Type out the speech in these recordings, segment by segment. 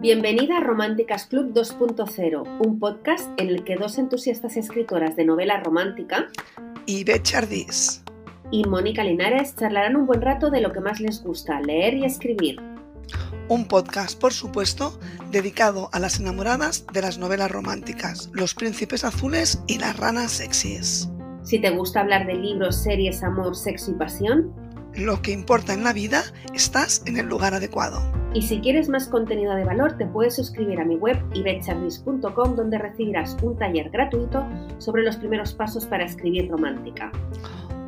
Bienvenida a Románticas Club 2.0, un podcast en el que dos entusiastas escritoras de novela romántica, Ibe Chardis y Mónica Linares charlarán un buen rato de lo que más les gusta, leer y escribir. Un podcast, por supuesto, dedicado a las enamoradas de las novelas románticas, los príncipes azules y las ranas sexys. Si te gusta hablar de libros, series, amor, sexo y pasión, lo que importa en la vida, estás en el lugar adecuado. Y si quieres más contenido de valor, te puedes suscribir a mi web ibetcharlis.com donde recibirás un taller gratuito sobre los primeros pasos para escribir romántica.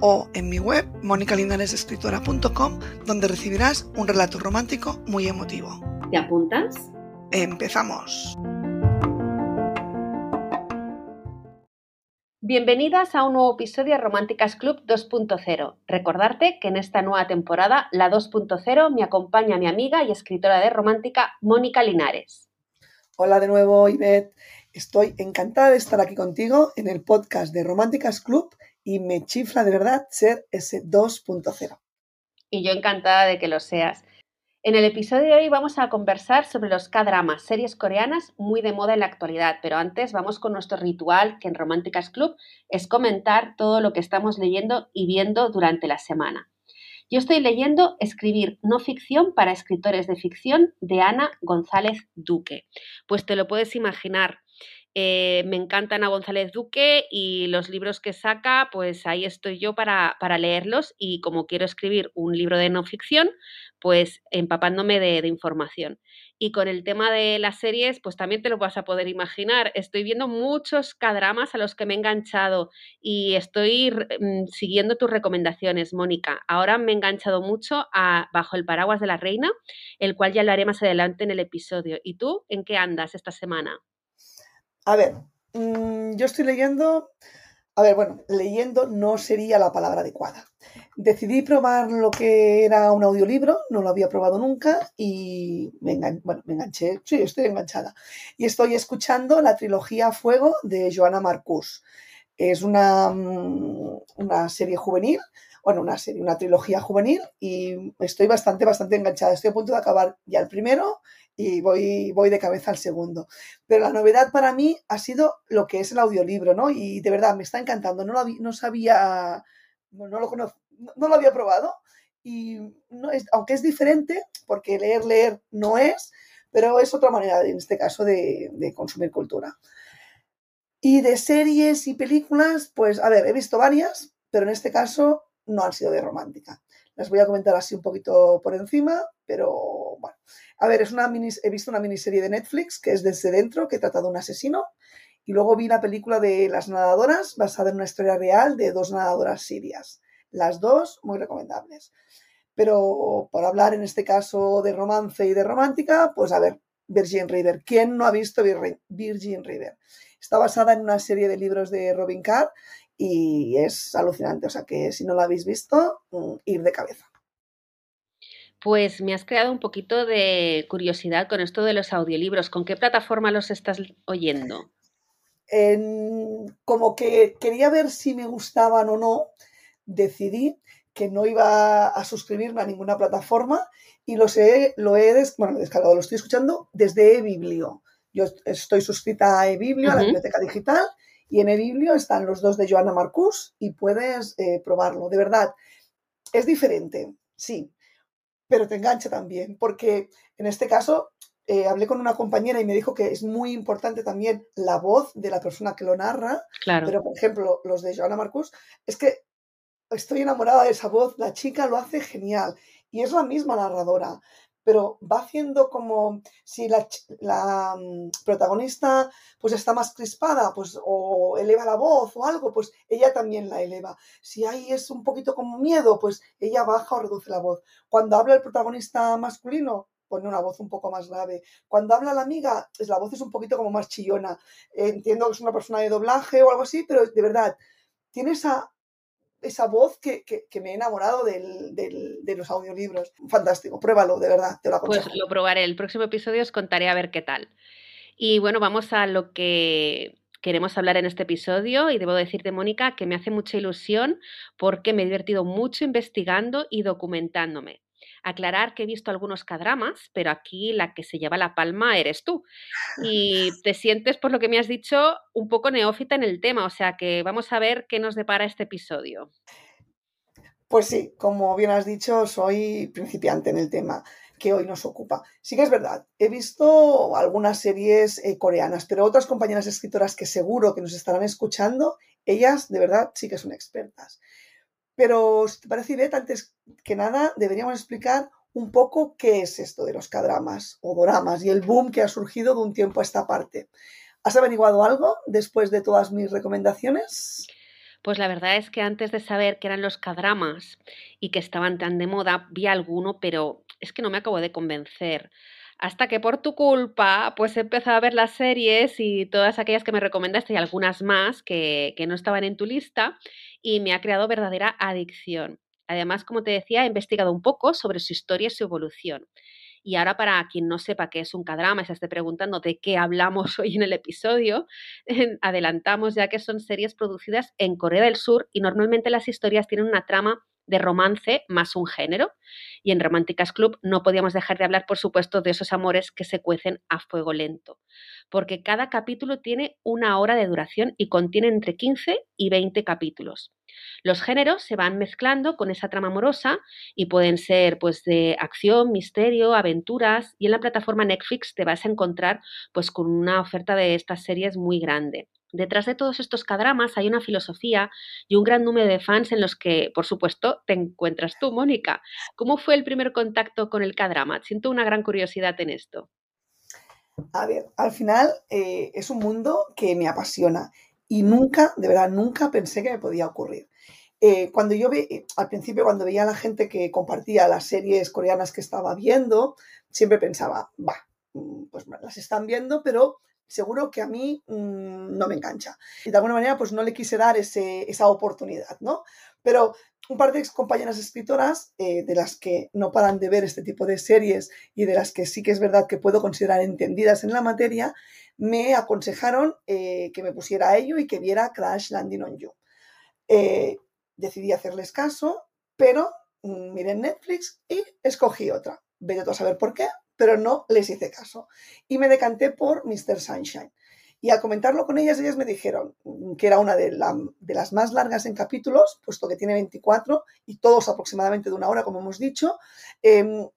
O en mi web monicalinaresescritora.com donde recibirás un relato romántico muy emotivo. ¿Te apuntas? Empezamos. Bienvenidas a un nuevo episodio de Románticas Club 2.0. Recordarte que en esta nueva temporada, la 2.0, me acompaña mi amiga y escritora de romántica, Mónica Linares. Hola de nuevo, Ivette. Estoy encantada de estar aquí contigo en el podcast de Románticas Club y me chifla de verdad ser ese 2.0. Y yo encantada de que lo seas. En el episodio de hoy vamos a conversar sobre los K-dramas, series coreanas muy de moda en la actualidad, pero antes vamos con nuestro ritual que en Románticas Club es comentar todo lo que estamos leyendo y viendo durante la semana. Yo estoy leyendo Escribir no ficción para escritores de ficción de Ana González Duque. Pues te lo puedes imaginar, eh, me encanta Ana González Duque y los libros que saca, pues ahí estoy yo para, para, leerlos y como quiero escribir un libro de no ficción, pues empapándome de, información. Y con el tema de las series, pues también te lo vas a poder imaginar. Estoy viendo muchos cadramas a los que me he enganchado y estoy mm, siguiendo tus recomendaciones, Mónica. Ahora me he enganchado mucho a Bajo el paraguas de la reina, el cual ya lo haré más adelante en el episodio. ¿Y tú en qué andas esta semana? A ver, mmm, yo estoy leyendo. A ver, bueno, leyendo no sería la palabra adecuada. Decidí probar lo que era un audiolibro, no lo había probado nunca y me, bueno, me enganché, sí, estoy enganchada. Y estoy escuchando la trilogía Fuego de Joana Marcus. Es una, una serie juvenil, bueno, una serie, una trilogía juvenil y estoy bastante, bastante enganchada. Estoy a punto de acabar ya el primero y voy, voy de cabeza al segundo. Pero la novedad para mí ha sido lo que es el audiolibro, ¿no? Y de verdad me está encantando. No, lo, no sabía, no, lo conozco, no, lo había probado. Y aunque es diferente, porque leer, leer no es, pero es otra manera, en este caso, de consumir cultura. Y de series y películas, pues, a ver, he visto varias, pero en este caso no han sido de romántica. Las voy a comentar así un poquito por encima, pero bueno. A ver, es una mini, he visto una miniserie de Netflix que es Desde Dentro, que trata de un asesino. Y luego vi la película de Las Nadadoras, basada en una historia real de dos nadadoras sirias. Las dos muy recomendables. Pero por hablar en este caso de romance y de romántica, pues a ver, Virgin River. ¿Quién no ha visto Virgin River? Está basada en una serie de libros de Robin Carr y es alucinante. O sea que si no la habéis visto, ir de cabeza. Pues me has creado un poquito de curiosidad con esto de los audiolibros. ¿Con qué plataforma los estás oyendo? En, como que quería ver si me gustaban o no, decidí que no iba a suscribirme a ninguna plataforma y los he, lo he des, bueno, descargado, lo estoy escuchando desde eBiblio. Yo estoy suscrita a eBiblio, uh -huh. a la biblioteca digital, y en eBiblio están los dos de Joana Marcus y puedes eh, probarlo. De verdad, es diferente, sí, pero te engancha también, porque en este caso eh, hablé con una compañera y me dijo que es muy importante también la voz de la persona que lo narra, claro. pero por ejemplo los de Joana Marcus, es que estoy enamorada de esa voz, la chica lo hace genial y es la misma narradora, pero va haciendo como si la, la um, protagonista pues está más crispada pues o eleva la voz o algo, pues ella también la eleva. Si ahí es un poquito como miedo, pues ella baja o reduce la voz. Cuando habla el protagonista masculino, pone una voz un poco más grave. Cuando habla la amiga, pues la voz es un poquito como más chillona. Entiendo que es una persona de doblaje o algo así, pero de verdad, tiene esa esa voz que, que, me he enamorado del, del, de los audiolibros. Fantástico, pruébalo, de verdad, te lo. Pues lo probaré, el próximo episodio os contaré a ver qué tal. Y bueno, vamos a lo que queremos hablar en este episodio y debo decirte, Mónica, que me hace mucha ilusión porque me he divertido mucho investigando y documentándome. Aclarar que he visto algunos cadramas, pero aquí la que se lleva la palma eres tú. Y te sientes, por lo que me has dicho, un poco neófita en el tema, o sea que vamos a ver qué nos depara este episodio. Pues sí, como bien has dicho, soy principiante en el tema que hoy nos ocupa. Sí que es verdad, he visto algunas series eh, coreanas, pero otras compañeras escritoras que seguro que nos estarán escuchando, ellas de verdad sí que son expertas. Pero, si te parece, Ivette, antes que nada, deberíamos explicar un poco qué es esto de los cadramas o doramas y el boom que ha surgido de un tiempo a esta parte. ¿Has averiguado algo después de todas mis recomendaciones? Pues la verdad es que antes de saber qué eran los cadramas y que estaban tan de moda, vi alguno, pero es que no me acabo de convencer. Hasta que por tu culpa, pues he a ver las series y todas aquellas que me recomendaste y algunas más que, que no estaban en tu lista y me ha creado verdadera adicción. Además, como te decía, he investigado un poco sobre su historia y su evolución. Y ahora, para quien no sepa qué es un cadrama y se esté preguntando de qué hablamos hoy en el episodio, adelantamos ya que son series producidas en Corea del Sur y normalmente las historias tienen una trama de romance más un género. Y en Románticas Club no podíamos dejar de hablar, por supuesto, de esos amores que se cuecen a fuego lento, porque cada capítulo tiene una hora de duración y contiene entre 15 y 20 capítulos. Los géneros se van mezclando con esa trama amorosa y pueden ser pues de acción, misterio, aventuras y en la plataforma Netflix te vas a encontrar pues con una oferta de estas series muy grande. Detrás de todos estos cadramas hay una filosofía y un gran número de fans en los que, por supuesto, te encuentras tú, Mónica. ¿Cómo fue el primer contacto con el cadrama? Siento una gran curiosidad en esto. A ver, al final eh, es un mundo que me apasiona y nunca, de verdad, nunca pensé que me podía ocurrir. Eh, cuando yo vi, al principio, cuando veía a la gente que compartía las series coreanas que estaba viendo, siempre pensaba, va, mm, pues las están viendo, pero seguro que a mí mm, no me engancha. Y de alguna manera, pues no le quise dar esa oportunidad, ¿no? Pero un par de ex compañeras escritoras, eh, de las que no paran de ver este tipo de series y de las que sí que es verdad que puedo considerar entendidas en la materia, me aconsejaron eh, que me pusiera a ello y que viera Crash Landing on You. Eh, decidí hacerles caso, pero mm, miré Netflix y escogí otra. Vete a saber por qué, pero no les hice caso. Y me decanté por Mr. Sunshine. Y al comentarlo con ellas, ellas me dijeron que era una de, las más largas en capítulos, puesto que tiene 24 y todos aproximadamente de una hora, como hemos dicho. Em,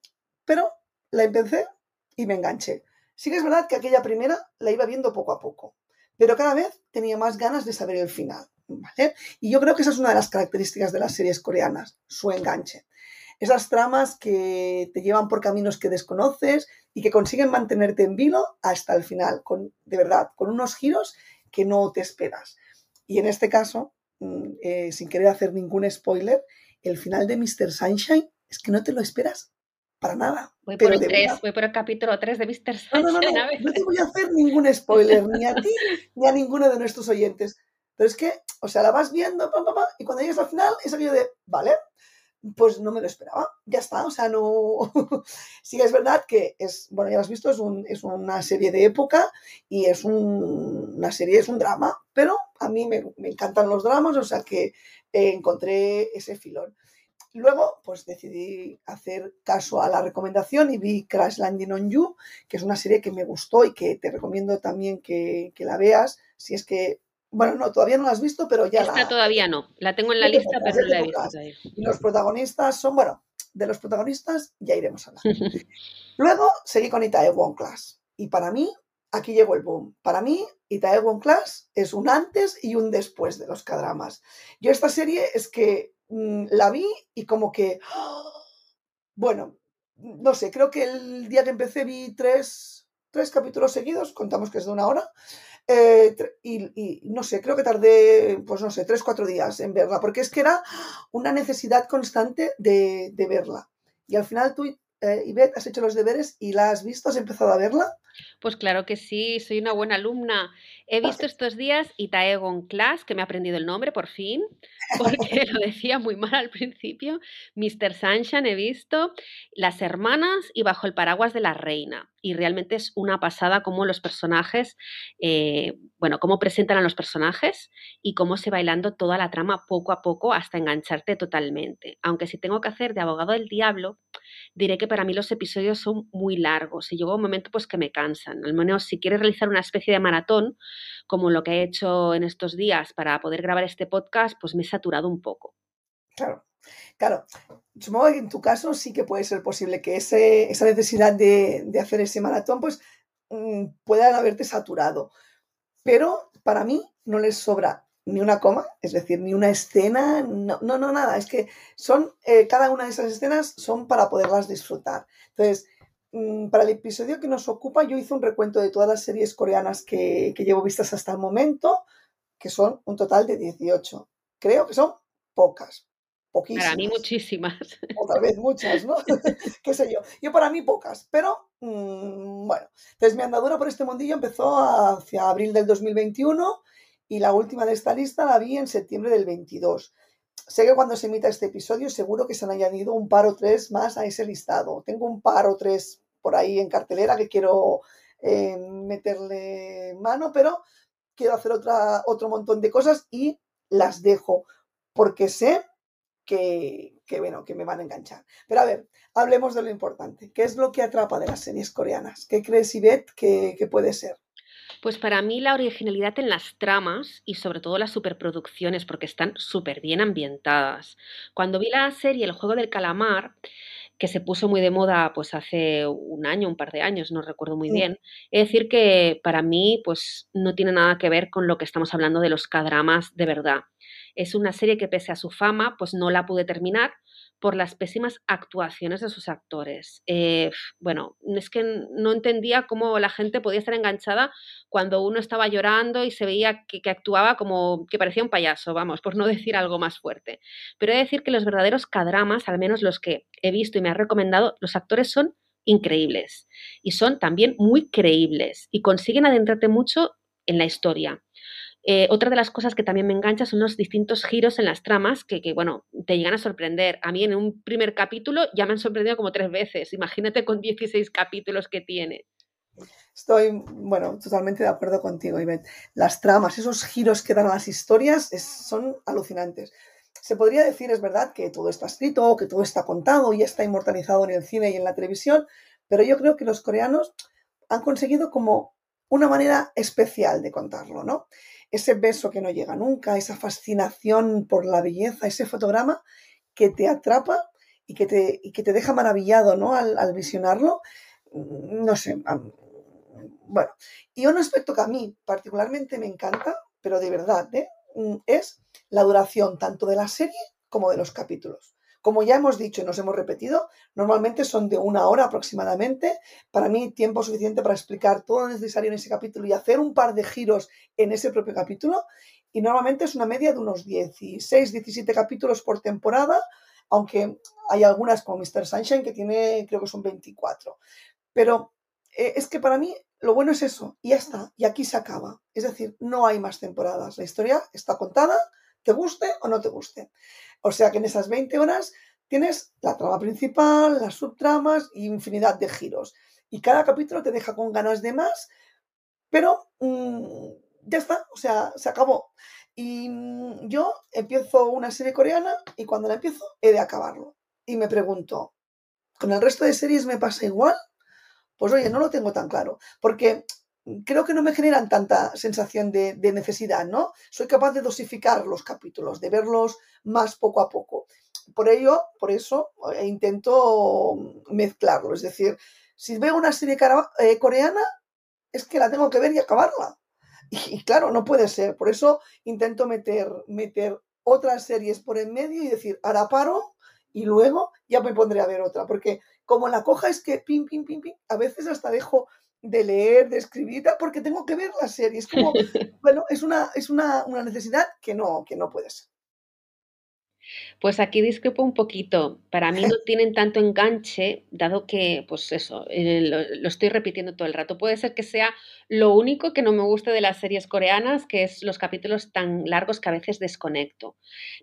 pero la empecé y me enganché. Sí que es verdad que aquella primera la iba viendo poco a poco, pero cada vez tenía más ganas de saber el final. Y yo creo que esa es una de las características de las series coreanas, su enganche. Esas tramas que te llevan por caminos que desconoces y que consiguen mantenerte en vilo hasta el final, con, de verdad, con unos giros que no te esperas. Y en este caso, mm, eh, sin querer hacer ningún spoiler, el final de Mr. Sunshine es que no te lo esperas para nada. Voy por, el, voy por el capítulo 3 de Mr. Sunshine. No, no, no, no, no te voy a hacer ningún spoiler, ni a ti ni a ninguno de nuestros oyentes. Pero es que, o sea, la vas viendo, y cuando llegas al final es aquello de, vale, pues no me lo esperaba, ya está, o sea, no... sí es verdad que es, bueno, ya lo has visto, es, es una serie de época y es una serie, es un drama, pero a mí me, encantan los dramas, o sea que encontré ese filón. Luego, pues decidí hacer caso a la recomendación y vi Crash Landing on You, que es una serie que me gustó y que te recomiendo también que, que la veas, si es que bueno, no, todavía no la has visto, pero ya Esta todavía no. La tengo en la lista, pero no la he visto Y los protagonistas son, bueno, de los protagonistas ya iremos a hablar. Luego seguí con Itaewon Class. Y para mí, aquí llegó el boom. Para mí, Itaewon Class es un antes y un después de los cadramas. Yo esta serie es que mm, la vi y como que, bueno, no sé, creo que el día que empecé vi tres, tres capítulos seguidos, contamos que es de una hora, eh, y, no sé, creo que tardé, pues no sé, tres, cuatro días en verla, porque es que era una necesidad constante de, verla. Y al final tú, eh, Ivette, has hecho los deberes y la has visto, has empezado a verla. Pues claro que sí, soy una buena alumna. He visto estos días Itaegon Class, que me ha aprendido el nombre por fin, porque lo decía muy mal al principio. Mr. Sunshine he visto, Las Hermanas y Bajo el Paraguas de la Reina. Y realmente es una pasada cómo los personajes, eh, bueno, cómo presentan a los personajes y cómo se va bailando toda la trama poco a poco hasta engancharte totalmente. Aunque si tengo que hacer de abogado del diablo, diré que para mí los episodios son muy largos y llega un momento pues que me cansan. Al menos si quieres realizar una especie de maratón, como lo que he hecho en estos días para poder grabar este podcast, pues me he saturado un poco. Claro, claro. Supongo que en tu caso sí que puede ser posible que esa necesidad de, hacer ese maratón pues mm, pueda haberte saturado. Pero para mí no les sobra ni una coma, es decir, ni una escena, no, no, nada, es que son, eh, cada una de esas escenas son para poderlas disfrutar. Entonces, para el episodio que nos ocupa, yo hice un recuento de todas las series coreanas que, llevo vistas hasta el momento, que son un total de 18. Creo que son pocas, poquísimas. Para mí muchísimas. O tal vez muchas, ¿no? Qué sé yo. Yo para mí pocas, pero mm, bueno. Entonces mi andadura por este mundillo empezó hacia abril del 2021 y la última de esta lista la vi en septiembre del 22. Sé que cuando se emita este episodio seguro que se han añadido un par o tres más a ese listado. Tengo un par o tres por ahí en cartelera que quiero eh, meterle mano, pero quiero hacer otra, otro montón de cosas y las dejo porque sé que, bueno, que me van a enganchar. Pero a ver, hablemos de lo importante. ¿Qué es lo que atrapa de las series coreanas? ¿Qué crees, Ivette, que, que puede ser? Pues para mí la originalidad en las tramas y sobre todo las superproducciones, porque están súper bien ambientadas. Cuando vi la serie El juego del calamar, que se puso muy de moda pues hace un año, un par de años, no recuerdo muy bien. Es decir que para mí pues no tiene nada que ver con lo que estamos hablando de los cadramas de verdad. Es una serie que pese a su fama pues no la pude terminar por las pésimas actuaciones de sus actores. Eh, bueno, es que no entendía cómo la gente podía estar enganchada cuando uno estaba llorando y se veía que, actuaba como que parecía un payaso, vamos, por no decir algo más fuerte. Pero he de decir que los verdaderos cadramas, al menos los que he visto y me ha recomendado, los actores son increíbles y son también muy creíbles y consiguen adentrarte mucho en la historia. Eh, otra de las cosas que también me engancha son los distintos giros en las tramas que, bueno, te llegan a sorprender. A mí en un primer capítulo ya me han sorprendido como tres veces. Imagínate con 16 capítulos que tiene. Estoy, bueno, totalmente de acuerdo contigo, Ivette. Las tramas, esos giros que dan a las historias son alucinantes. Se podría decir, es verdad, que todo está escrito, que todo está contado y está inmortalizado en el cine y en la televisión, pero yo creo que los coreanos han conseguido como una manera especial de contarlo, ¿no? Ese beso que no llega nunca, esa fascinación por la belleza, ese fotograma que te atrapa y que te, que te deja maravillado ¿no? al, visionarlo. No sé, bueno, y un aspecto que a mí particularmente me encanta, pero de verdad, ¿eh? es la duración tanto de la serie como de los capítulos. Como ya hemos dicho y nos hemos repetido, normalmente son de una hora aproximadamente. Para mí, tiempo suficiente para explicar todo lo necesario en ese capítulo y hacer un par de giros en ese propio capítulo. Y normalmente es una media de unos 16, 17 capítulos por temporada, aunque hay algunas como Mr. Sunshine que tiene, creo que son 24. Pero eh, es que para mí lo bueno es eso, y ya está, y aquí se acaba. Es decir, no hay más temporadas. La historia está contada, te guste o no te guste. O sea que en esas 20 horas tienes la trama principal, las subtramas y infinidad de giros. Y cada capítulo te deja con ganas de más, pero mm, ya está, o sea, se acabó. Y mm, yo empiezo una serie coreana y cuando la empiezo he de acabarlo. Y me pregunto, ¿con el resto de series me pasa igual? Pues oye, no lo tengo tan claro, porque creo que no me generan tanta sensación de, necesidad, ¿no? Soy capaz de dosificar los capítulos, de verlos más poco a poco. Por ello, por eso, eh, intento mezclarlo. Es decir, si veo una serie eh, coreana, es que la tengo que ver y acabarla. Y, claro, no puede ser. Por eso intento meter, otras series por en medio y decir, ahora paro y luego ya me pondré a ver otra. Porque como la coja es que pim, pim, pim, pim, a veces hasta dejo de leer, de escribir, porque tengo que ver la serie. Es como, bueno, es una, es una, necesidad que no, que no puede ser. Pues aquí discrepo un poquito. Para mí no tienen tanto enganche, dado que, pues eso, eh, lo, estoy repitiendo todo el rato. Puede ser que sea lo único que no me gusta de las series coreanas, que es los capítulos tan largos que a veces desconecto.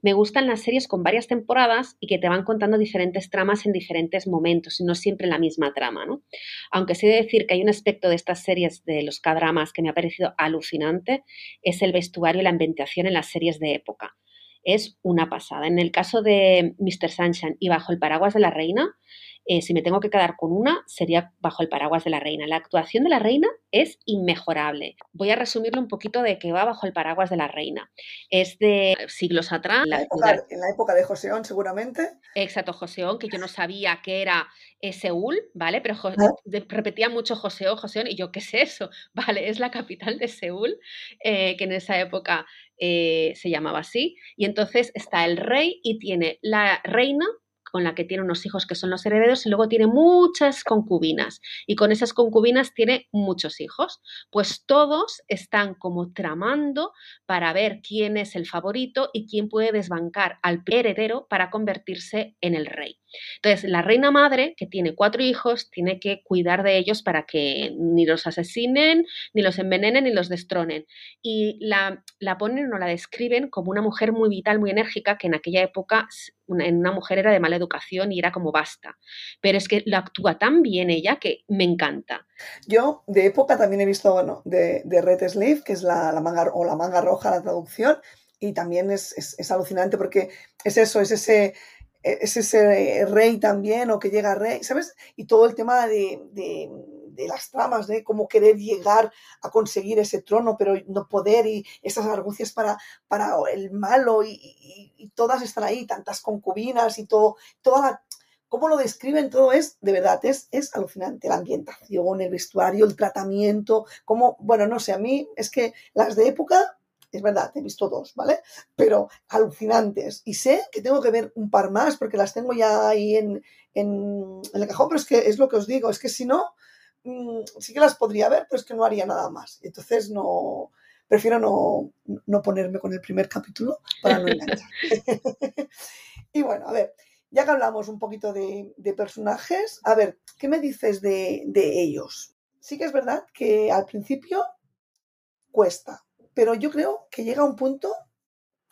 Me gustan las series con varias temporadas y que te van contando diferentes tramas en diferentes momentos y no siempre la misma trama, ¿no? Aunque sí de decir que hay un aspecto de estas series de los K-dramas que me ha parecido alucinante, es el vestuario y la ambientación en las series de época es una pasada. En el caso de Mr. Sunshine y Bajo el paraguas de la reina, eh, si me tengo que quedar con una, sería bajo el paraguas de la reina. La actuación de la reina es inmejorable. Voy a resumirlo un poquito de que va bajo el paraguas de la reina. Es de siglos atrás. La época, en la época de Joseón, seguramente. Exacto, Joseón, que yo no sabía que era eh, Seúl, ¿vale? Pero ah. repetía mucho Joseón, Joseón, y yo, ¿qué es eso? Vale, es la capital de Seúl, eh, que en esa época se llamaba así. Y entonces está el rey y tiene la reina con la que tiene unos hijos que son los herederos y luego tiene muchas concubinas y con esas concubinas tiene muchos hijos. Pues todos están como tramando para ver quién es el favorito y quién puede desbancar al heredero para convertirse en el rey. Entonces, la reina madre, que tiene cuatro hijos, tiene que cuidar de ellos para que ni los asesinen, ni los envenenen, ni los destronen. Y la, la ponen o la describen como una mujer muy vital, muy enérgica, que en aquella época una, una mujer era de mala educación y era como basta. Pero es que lo actúa tan bien ella que me encanta. Yo de época también he visto, bueno, de, de Red Sleeve, que es la, la, manga o la manga roja, la traducción, y también es, es alucinante porque es eso, es ese es ese rey también o que llega rey, ¿sabes? Y todo el tema de, de, las tramas, de cómo querer llegar a conseguir ese trono, pero no poder y esas argucias para, para el malo y, todas están ahí, tantas concubinas y todo, toda la... Cómo lo describen todo es, de verdad, es, es alucinante. La ambientación, el vestuario, el tratamiento, como, bueno, no sé, a mí es que las de época es verdad, he visto dos, ¿vale? Pero alucinantes. Y sé que tengo que ver un par más porque las tengo ya ahí en, en, el cajón, pero es que es lo que os digo, es que si no, mm, sí que las podría ver, pero es que no haría nada más. Entonces no, prefiero no, no ponerme con el primer capítulo para no enganchar. y bueno, a ver, ya que hablamos un poquito de, de personajes, a ver, ¿qué me dices de, de ellos? Sí que es verdad que al principio cuesta, pero yo creo que llega un punto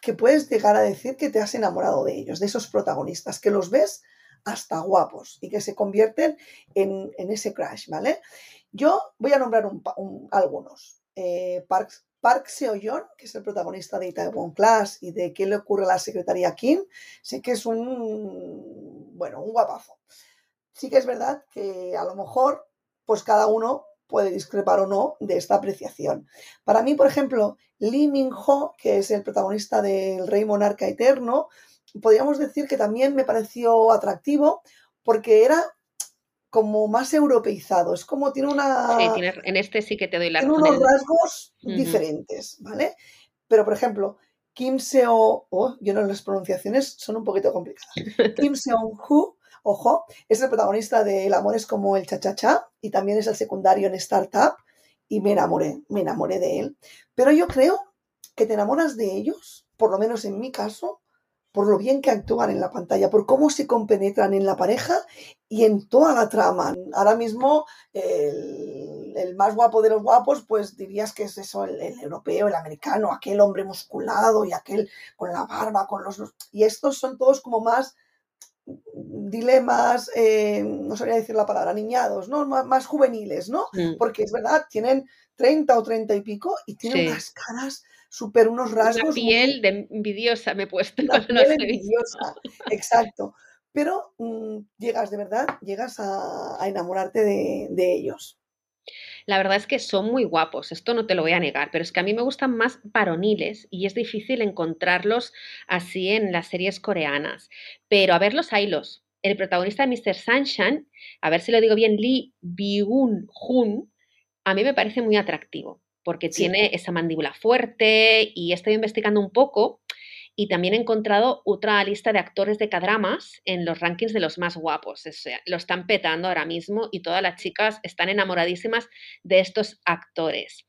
que puedes llegar a decir que te has enamorado de ellos, de esos protagonistas, que los ves hasta guapos y que se convierten en, ese crash, ¿vale? Yo voy a nombrar algunos. Eh, Park, Park Seo-yeon, que es el protagonista de Itaewon Class y de qué le ocurre a la secretaria Kim, sé que es un, bueno, un guapazo. Sí que es verdad que a lo mejor, pues cada uno puede discrepar o no de esta apreciación. Para mí, por ejemplo, Lee Min-ho, que es el protagonista del Rey Monarca Eterno, podríamos decir que también me pareció atractivo porque era como más europeizado. Es como tiene una. Sí, en este sí que te doy la Tiene unos rasgos diferentes, ¿vale? Pero, por ejemplo, Kim Seo. Oh, yo no las pronunciaciones son un poquito complicadas. Kim Seon-hu Ojo, es el protagonista de El amor es como el cha-cha-cha y también es el secundario en Startup y me enamoré, me enamoré de él. Pero yo creo que te enamoras de ellos, por lo menos en mi caso, por lo bien que actúan en la pantalla, por cómo se compenetran en la pareja y en toda la trama. Ahora mismo el, más guapo de los guapos, pues dirías que es eso, el, el, europeo, el americano, aquel hombre musculado y aquel con la barba, con los... Y estos son todos como más dilemas, eh, no sabría decir la palabra, niñados, ¿no? más juveniles, ¿no? Mm. Porque es verdad, tienen 30 o 30 y pico y tienen unas caras súper, unos rasgos. Una piel de envidiosa me he puesto. envidiosa, exacto. Pero mm, llegas de verdad, llegas a, enamorarte de ellos. La verdad es que son muy guapos, esto no te lo voy a negar, pero es que a mí me gustan más varoniles y es difícil encontrarlos así en las series coreanas. Pero a ver los haylos. El protagonista de Mr. Sunshine, a ver si lo digo bien, Lee Byung-hun, a mí me parece muy atractivo porque tiene esa mandíbula fuerte y estoy investigando un poco y también he encontrado otra lista de actores de cadramas en los rankings de los más guapos. O sea, lo están petando ahora mismo y todas las chicas están enamoradísimas de estos actores.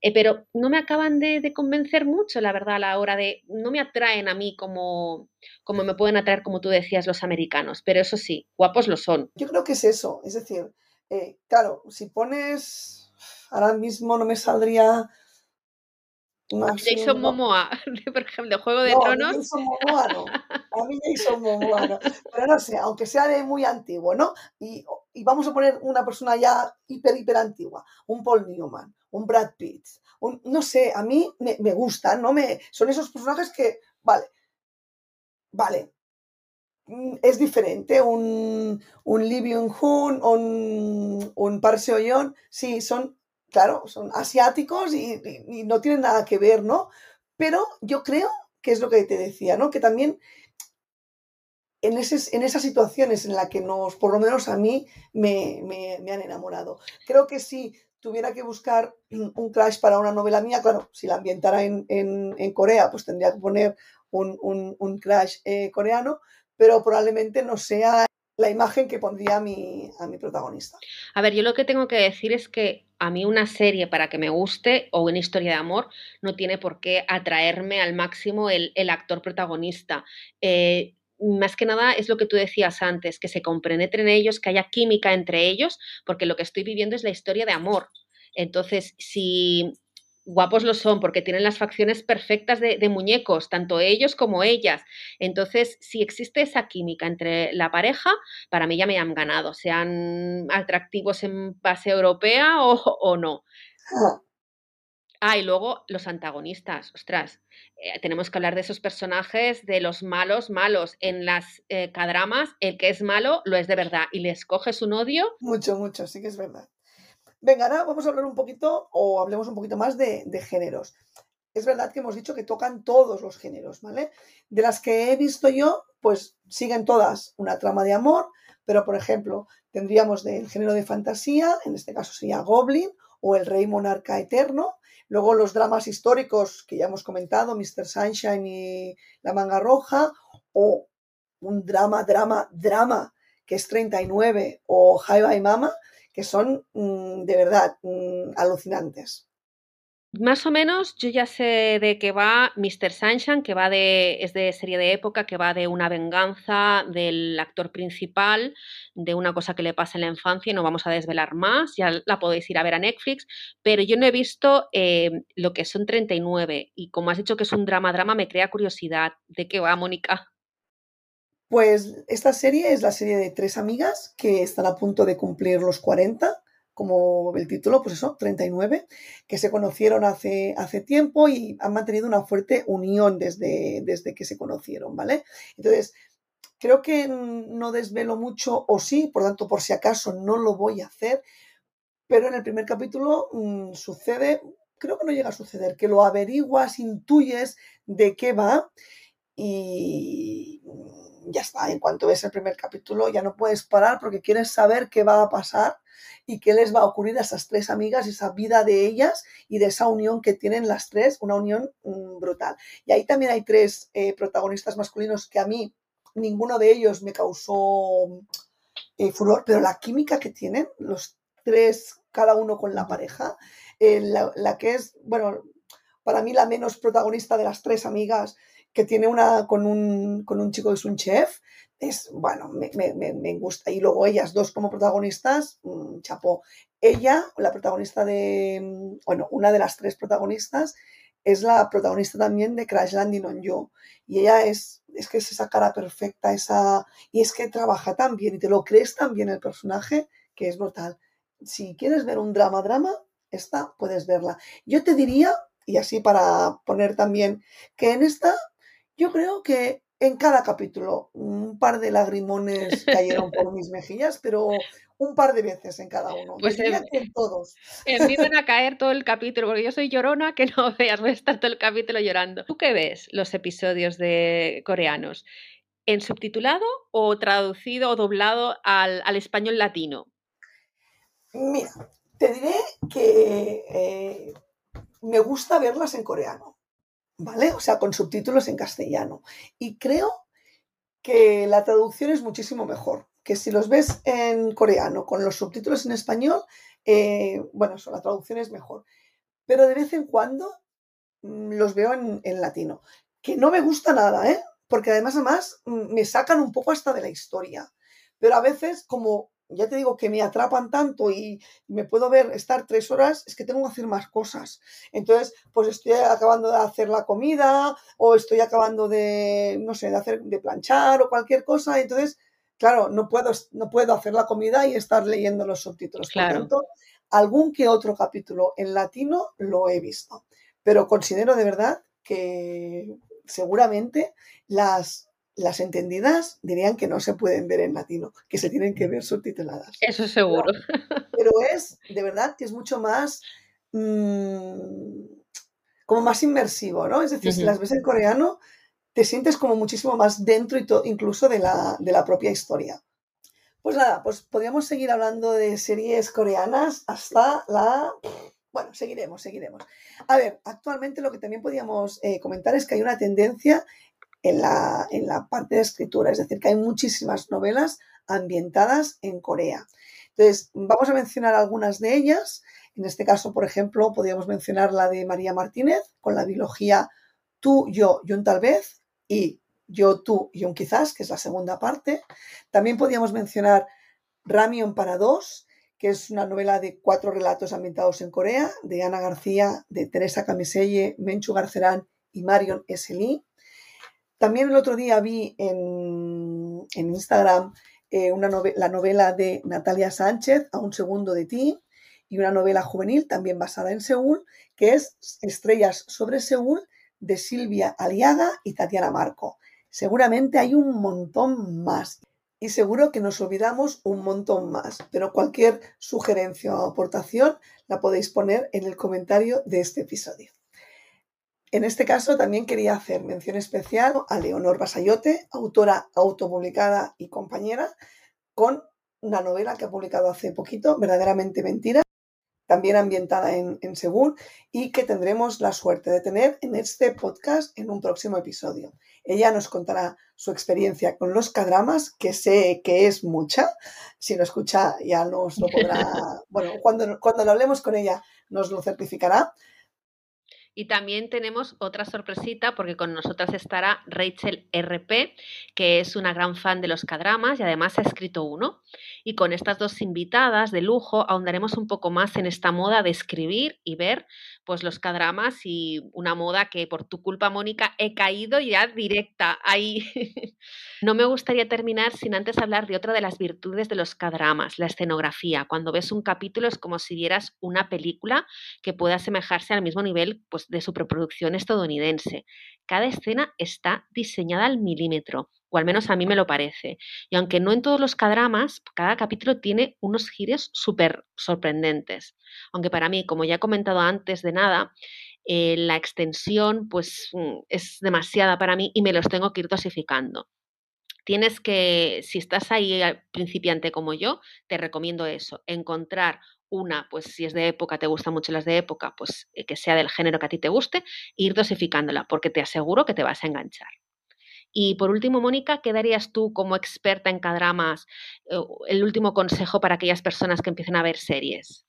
eh, pero no me acaban de, convencer mucho, la verdad, a la hora de, no me atraen a mí como, como me pueden atraer, como tú decías, los americanos, pero eso sí, guapos lo son. Yo creo que es eso, es decir, eh, claro, si pones, ahora mismo no me saldría a mí Jason Momoa, por ejemplo, Juego de Tronos. A mí Jason Momoa no. A mí Jason Momoa no. Pero no sé, aunque sea de muy antiguo, ¿no? Y, y, vamos a poner una persona ya hiper, hiper antigua. Un Paul Newman, un Brad Pitt. Un, no sé, a mí me, me gustan, ¿no? Me, son esos personajes que, vale, vale, mm, es diferente. Un, un Lee Byung-hun, un, un Park Seo-yeon, sí, son claro, son asiáticos y, no tienen nada que ver, ¿no? Pero yo creo que es lo que te decía, ¿no? Que también en, en esas situaciones en las que nos, por lo menos a mí, me, han enamorado. Creo que si tuviera que buscar un crash para una novela mía, claro, si la ambientara en, Corea, pues tendría que poner un, un, crash eh, coreano, pero probablemente no sea la imagen que pondría a mi, a mi protagonista. A ver, yo lo que tengo que decir es que a mí una serie para que me guste o una historia de amor no tiene por qué atraerme al máximo el, actor protagonista. Eh, más que nada es lo que tú decías antes, que se compenetren ellos, que haya química entre ellos, porque lo que estoy viviendo es la historia de amor. Entonces, si guapos lo son porque tienen las facciones perfectas de, muñecos, tanto ellos como ellas. Entonces, si existe esa química entre la pareja, para mí ya me han ganado, sean atractivos en base europea o, no. Ah, y luego los antagonistas, ostras, eh, tenemos que hablar de esos personajes, de los malos, malos. En las eh, cadramas, el que es malo lo es de verdad y les coges un odio. Mucho, mucho, sí que es verdad. Venga, ahora vamos a hablar un poquito o hablemos un poquito más de, géneros. Es verdad que hemos dicho que tocan todos los géneros, ¿vale? De las que he visto yo, pues siguen todas una trama de amor, pero por ejemplo, tendríamos del género de fantasía, en este caso sería Goblin o El Rey Monarca Eterno. Luego los dramas históricos que ya hemos comentado, Mr. Sunshine y La Manga Roja, o un drama, drama, drama, que es 39, o High by Mama, que son mm, de verdad mm, alucinantes. Más o menos yo ya sé de qué va Mr. Sunshine, que va de, es de serie de época, que va de una venganza del actor principal, de una cosa que le pasa en la infancia y no vamos a desvelar más, ya la podéis ir a ver a Netflix, pero yo no he visto eh, lo que son 39 y como has dicho que es un drama-drama, me crea curiosidad. ¿De qué va, Mónica? Pues esta serie es la serie de tres amigas que están a punto de cumplir los 40, como el título, pues eso, 39, que se conocieron hace, hace tiempo y han mantenido una fuerte unión desde, desde que se conocieron, ¿vale? Entonces, creo que no desvelo mucho, o sí, por tanto, por si acaso no lo voy a hacer, pero en el primer capítulo mm, sucede, creo que no llega a suceder, que lo averiguas, intuyes de qué va y ya está, en cuanto ves el primer capítulo ya no puedes parar porque quieres saber qué va a pasar y qué les va a ocurrir a esas tres amigas, esa vida de ellas y de esa unión que tienen las tres, una unión mm, brutal. Y ahí también hay tres eh, protagonistas masculinos que a mí ninguno de ellos me causó eh, furor, pero la química que tienen los tres, cada uno con la pareja, eh, la que es, bueno, para mí la menos protagonista de las tres amigas que tiene una con un, con un chico que es un chef, es, bueno, me, me, gusta. Y luego ellas dos como protagonistas, mm, chapó. Ella, la protagonista de, mm, bueno, una de las tres protagonistas, es la protagonista también de Crash Landing on You. Y ella es, es que es esa cara perfecta, esa, y es que trabaja tan bien y te lo crees tan bien el personaje que es brutal. Si quieres ver un drama, drama, esta puedes verla. Yo te diría, y así para poner también, que en esta yo creo que en cada capítulo un par de lagrimones cayeron por mis mejillas, pero un par de veces en cada uno. Pues en, todos. Empiezan a caer todo el capítulo, porque yo soy llorona, que no veas, voy a estar todo el capítulo llorando. ¿Tú qué ves los episodios de coreanos? ¿En subtitulado o traducido o doblado al, español latino? Mira, te diré que eh, me gusta verlas en coreano. ¿Vale? O sea, con subtítulos en castellano. Y creo que la traducción es muchísimo mejor, que si los ves en coreano con los subtítulos en español, eh, bueno, eso, la traducción es mejor. pero de vez en cuando mm, los veo en, en latino, que no me gusta nada, ¿eh? porque además, además mm, me sacan un poco hasta de la historia. Pero a veces, como ya te digo que me atrapan tanto y me puedo ver estar tres horas, es que tengo que hacer más cosas. Entonces, pues estoy acabando de hacer la comida o estoy acabando de, no sé, de hacer, de planchar o cualquier cosa. Entonces, claro, no puedo, no puedo hacer la comida y estar leyendo los subtítulos. Por tanto, algún que otro capítulo en latino lo he visto. Pero considero de verdad que seguramente las, las entendidas dirían que no se pueden ver en latino, que se tienen que ver subtituladas. Eso seguro. Pero, es, de verdad, que es mucho más, mm, como más inmersivo, ¿no? Es decir, si las ves en coreano, te sientes como muchísimo más dentro y incluso de la, de la propia historia. Pues nada, pues podríamos seguir hablando de series coreanas hasta la bueno, seguiremos, seguiremos. A ver, actualmente lo que también podríamos eh, comentar es que hay una tendencia en la, en la parte de escritura, es decir, que hay muchísimas novelas ambientadas en Corea. Entonces, vamos a mencionar algunas de ellas. En este caso, por ejemplo, podríamos mencionar la de María Martínez con la biología Tú, yo y un tal vez y Yo, tú y un quizás, que es la segunda parte. También podríamos mencionar Ramion para dos, que es una novela de cuatro relatos ambientados en Corea, de Ana García, de Teresa Camiselle, Menchu Garcerán y Marion S. Lee. También el otro día vi en, Instagram eh, la novela de Natalia Sánchez, A un segundo de ti, y una novela juvenil también basada en Seúl, que es Estrellas sobre Seúl, de Silvia Aliaga y Tatiana Marco. Seguramente hay un montón más y seguro que nos olvidamos un montón más, pero cualquier sugerencia o aportación la podéis poner en el comentario de este episodio. En este caso también quería hacer mención especial a Leonor Basayote, autora autopublicada y compañera, con una novela que ha publicado hace poquito, Verdaderamente Mentira, también ambientada en, en Seúl y que tendremos la suerte de tener en este podcast en un próximo episodio. Ella nos contará su experiencia con los cadramas, que sé que es mucha. Si lo escucha ya nos lo podrá, bueno, cuando, cuando lo hablemos con ella nos lo certificará. Y también tenemos otra sorpresita porque con nosotras estará Rachel RP, que es una gran fan de los cadramas y además ha escrito uno. Y con estas dos invitadas de lujo ahondaremos un poco más en esta moda de escribir y ver pues los cadramas y una moda que por tu culpa, Mónica, he caído ya directa ahí. no me gustaría terminar sin antes hablar de otra de las virtudes de los cadramas, la escenografía. Cuando ves un capítulo es como si vieras una película que pueda asemejarse al mismo nivel pues, de su preproducción estadounidense. Cada escena está diseñada al milímetro, o al menos a mí me lo parece. Y aunque no en todos los cadramas, cada capítulo tiene unos giros súper sorprendentes. Aunque para mí, como ya he comentado antes de nada, eh, la extensión pues mm, es demasiada para mí y me los tengo que ir dosificando. Tienes que, si estás ahí principiante como yo, te recomiendo eso, encontrar una, pues si es de época, te gustan mucho las de época, pues eh, que sea del género que a ti te guste, e ir dosificándola, porque te aseguro que te vas a enganchar. Y por último, Mónica, ¿qué darías tú como experta en cadramas eh, el último consejo para aquellas personas que empiecen a ver series?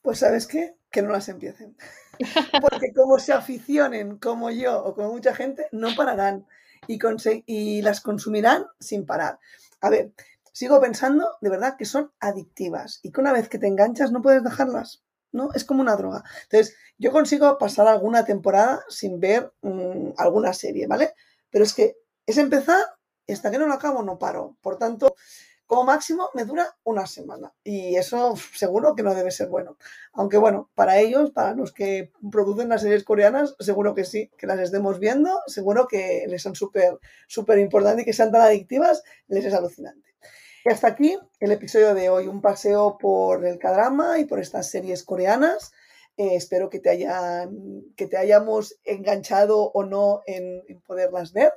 Pues sabes qué, que no las empiecen. Porque como se aficionen como yo o como mucha gente, no pararán y, las consumirán sin parar. A ver, sigo pensando de verdad que son adictivas y que una vez que te enganchas no puedes dejarlas. ¿no? Es como una droga. Entonces, yo consigo pasar alguna temporada sin ver mm, alguna serie, ¿vale? Pero es que es empezar y hasta que no lo acabo no paro. Por tanto, como máximo me dura una semana y eso seguro que no debe ser bueno. Aunque bueno, para ellos, para los que producen las series coreanas, seguro que sí, que las estemos viendo, seguro que les son súper, súper importantes y que sean tan adictivas, les es alucinante. Y hasta aquí el episodio de hoy, un paseo por el cadrama y por estas series coreanas. Eh, espero que te, hayan, que te hayamos enganchado o no en, poderlas ver.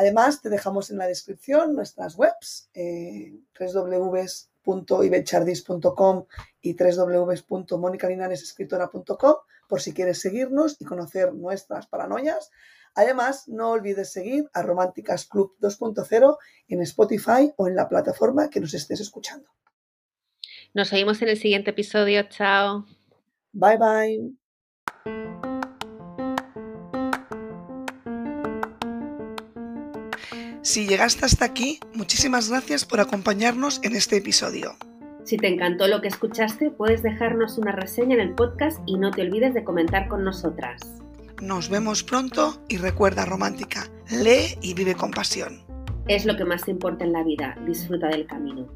Además, te dejamos en la descripción nuestras webs, eh, www.ibechardis.com y www.monicalinaresescritora.com por si quieres seguirnos y conocer nuestras paranoias. Además, no olvides seguir a Románticas Club 2.0 en Spotify o en la plataforma que nos estés escuchando. Nos seguimos en el siguiente episodio. Chao. Bye bye. Si llegaste hasta aquí, muchísimas gracias por acompañarnos en este episodio. Si te encantó lo que escuchaste, puedes dejarnos una reseña en el podcast y no te olvides de comentar con nosotras. Nos vemos pronto y recuerda romántica, lee y vive con pasión. Es lo que más importa en la vida, disfruta del camino.